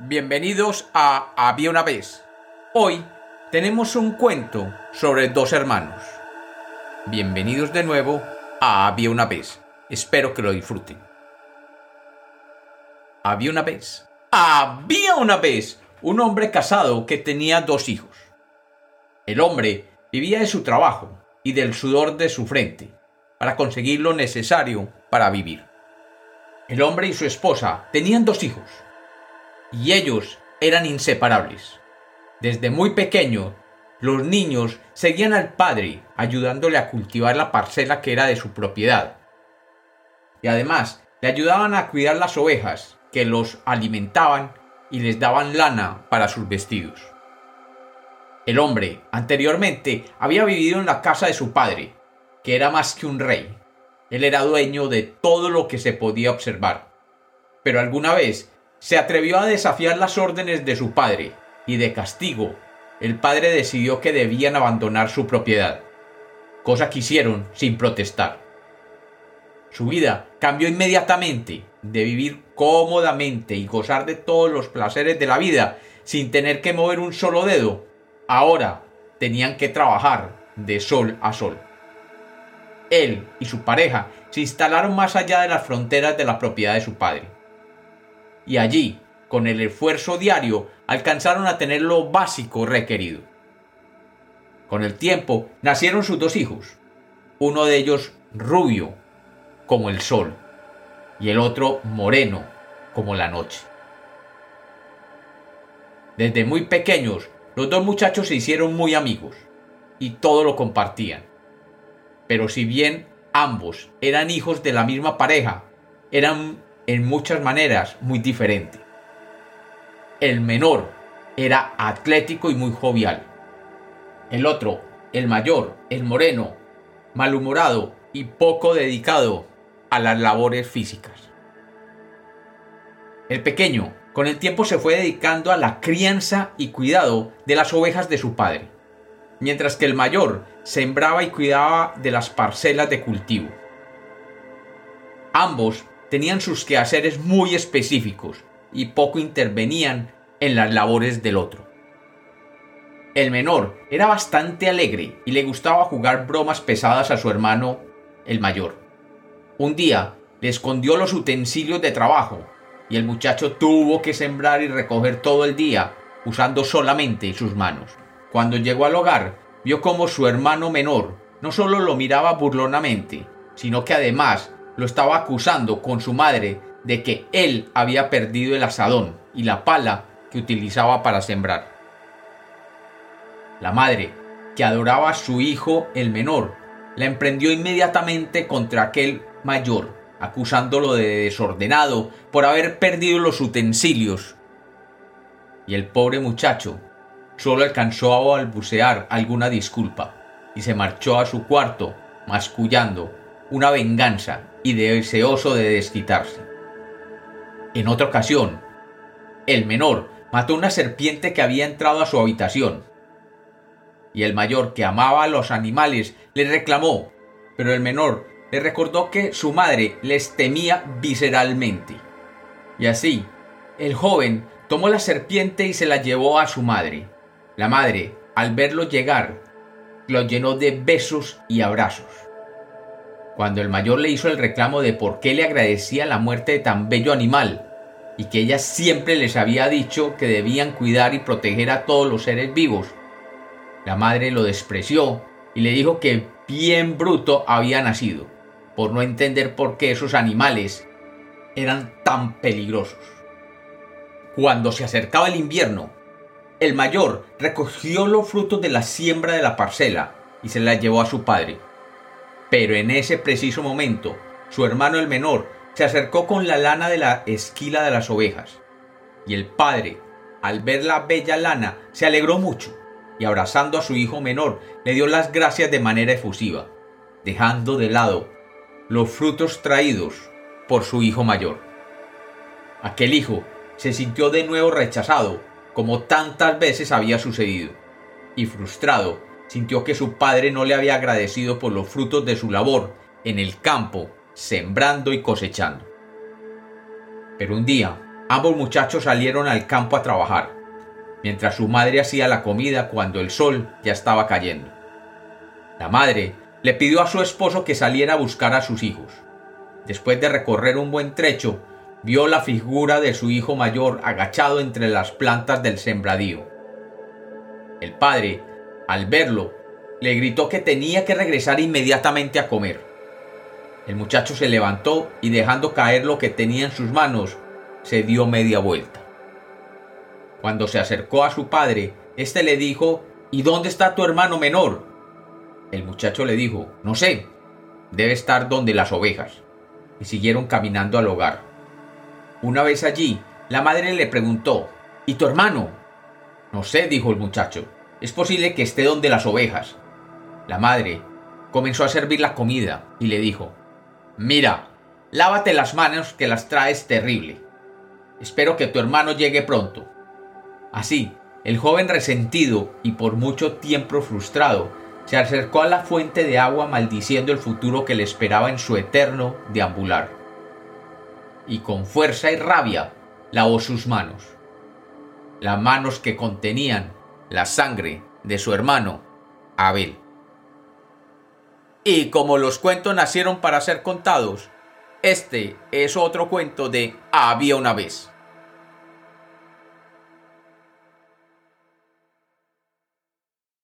Bienvenidos a Había una vez. Hoy tenemos un cuento sobre dos hermanos. Bienvenidos de nuevo a Había una vez. Espero que lo disfruten. Había una vez. Había una vez un hombre casado que tenía dos hijos. El hombre vivía de su trabajo y del sudor de su frente para conseguir lo necesario para vivir. El hombre y su esposa tenían dos hijos y ellos eran inseparables. Desde muy pequeño, los niños seguían al padre ayudándole a cultivar la parcela que era de su propiedad. Y además le ayudaban a cuidar las ovejas que los alimentaban y les daban lana para sus vestidos. El hombre anteriormente había vivido en la casa de su padre, que era más que un rey. Él era dueño de todo lo que se podía observar. Pero alguna vez se atrevió a desafiar las órdenes de su padre, y de castigo, el padre decidió que debían abandonar su propiedad, cosa que hicieron sin protestar. Su vida cambió inmediatamente de vivir cómodamente y gozar de todos los placeres de la vida sin tener que mover un solo dedo. Ahora tenían que trabajar de sol a sol. Él y su pareja se instalaron más allá de las fronteras de la propiedad de su padre y allí, con el esfuerzo diario, alcanzaron a tener lo básico requerido. Con el tiempo nacieron sus dos hijos, uno de ellos rubio, como el sol, y el otro moreno, como la noche. Desde muy pequeños, los dos muchachos se hicieron muy amigos, y todo lo compartían. Pero si bien ambos eran hijos de la misma pareja, eran en muchas maneras muy diferente. El menor era atlético y muy jovial. El otro, el mayor, el moreno, malhumorado y poco dedicado a las labores físicas. El pequeño, con el tiempo se fue dedicando a la crianza y cuidado de las ovejas de su padre, mientras que el mayor sembraba y cuidaba de las parcelas de cultivo. Ambos tenían sus quehaceres muy específicos y poco intervenían en las labores del otro. El menor era bastante alegre y le gustaba jugar bromas pesadas a su hermano, el mayor. Un día le escondió los utensilios de trabajo y el muchacho tuvo que sembrar y recoger todo el día usando solamente sus manos. Cuando llegó al hogar, vio como su hermano menor no solo lo miraba burlonamente, sino que además lo estaba acusando con su madre de que él había perdido el asadón y la pala que utilizaba para sembrar. La madre, que adoraba a su hijo el menor, la emprendió inmediatamente contra aquel mayor, acusándolo de desordenado por haber perdido los utensilios. Y el pobre muchacho solo alcanzó a balbucear alguna disculpa y se marchó a su cuarto mascullando una venganza y deseoso de desquitarse. En otra ocasión, el menor mató una serpiente que había entrado a su habitación. Y el mayor, que amaba a los animales, le reclamó, pero el menor le recordó que su madre les temía visceralmente. Y así, el joven tomó la serpiente y se la llevó a su madre. La madre, al verlo llegar, lo llenó de besos y abrazos. Cuando el mayor le hizo el reclamo de por qué le agradecía la muerte de tan bello animal, y que ella siempre les había dicho que debían cuidar y proteger a todos los seres vivos, la madre lo despreció y le dijo que bien bruto había nacido, por no entender por qué esos animales eran tan peligrosos. Cuando se acercaba el invierno, el mayor recogió los frutos de la siembra de la parcela y se la llevó a su padre. Pero en ese preciso momento, su hermano el menor se acercó con la lana de la esquila de las ovejas. Y el padre, al ver la bella lana, se alegró mucho y abrazando a su hijo menor, le dio las gracias de manera efusiva, dejando de lado los frutos traídos por su hijo mayor. Aquel hijo se sintió de nuevo rechazado, como tantas veces había sucedido, y frustrado sintió que su padre no le había agradecido por los frutos de su labor en el campo, sembrando y cosechando. Pero un día, ambos muchachos salieron al campo a trabajar, mientras su madre hacía la comida cuando el sol ya estaba cayendo. La madre le pidió a su esposo que saliera a buscar a sus hijos. Después de recorrer un buen trecho, vio la figura de su hijo mayor agachado entre las plantas del sembradío. El padre, al verlo, le gritó que tenía que regresar inmediatamente a comer. El muchacho se levantó y dejando caer lo que tenía en sus manos, se dio media vuelta. Cuando se acercó a su padre, éste le dijo ¿Y dónde está tu hermano menor? El muchacho le dijo No sé, debe estar donde las ovejas. Y siguieron caminando al hogar. Una vez allí, la madre le preguntó ¿Y tu hermano? No sé, dijo el muchacho. Es posible que esté donde las ovejas. La madre comenzó a servir la comida y le dijo Mira, lávate las manos que las traes terrible. Espero que tu hermano llegue pronto. Así, el joven resentido y por mucho tiempo frustrado se acercó a la fuente de agua maldiciendo el futuro que le esperaba en su eterno deambular. Y con fuerza y rabia lavó sus manos, las manos que contenían la sangre de su hermano Abel. Y como los cuentos nacieron para ser contados, este es otro cuento de Había una vez.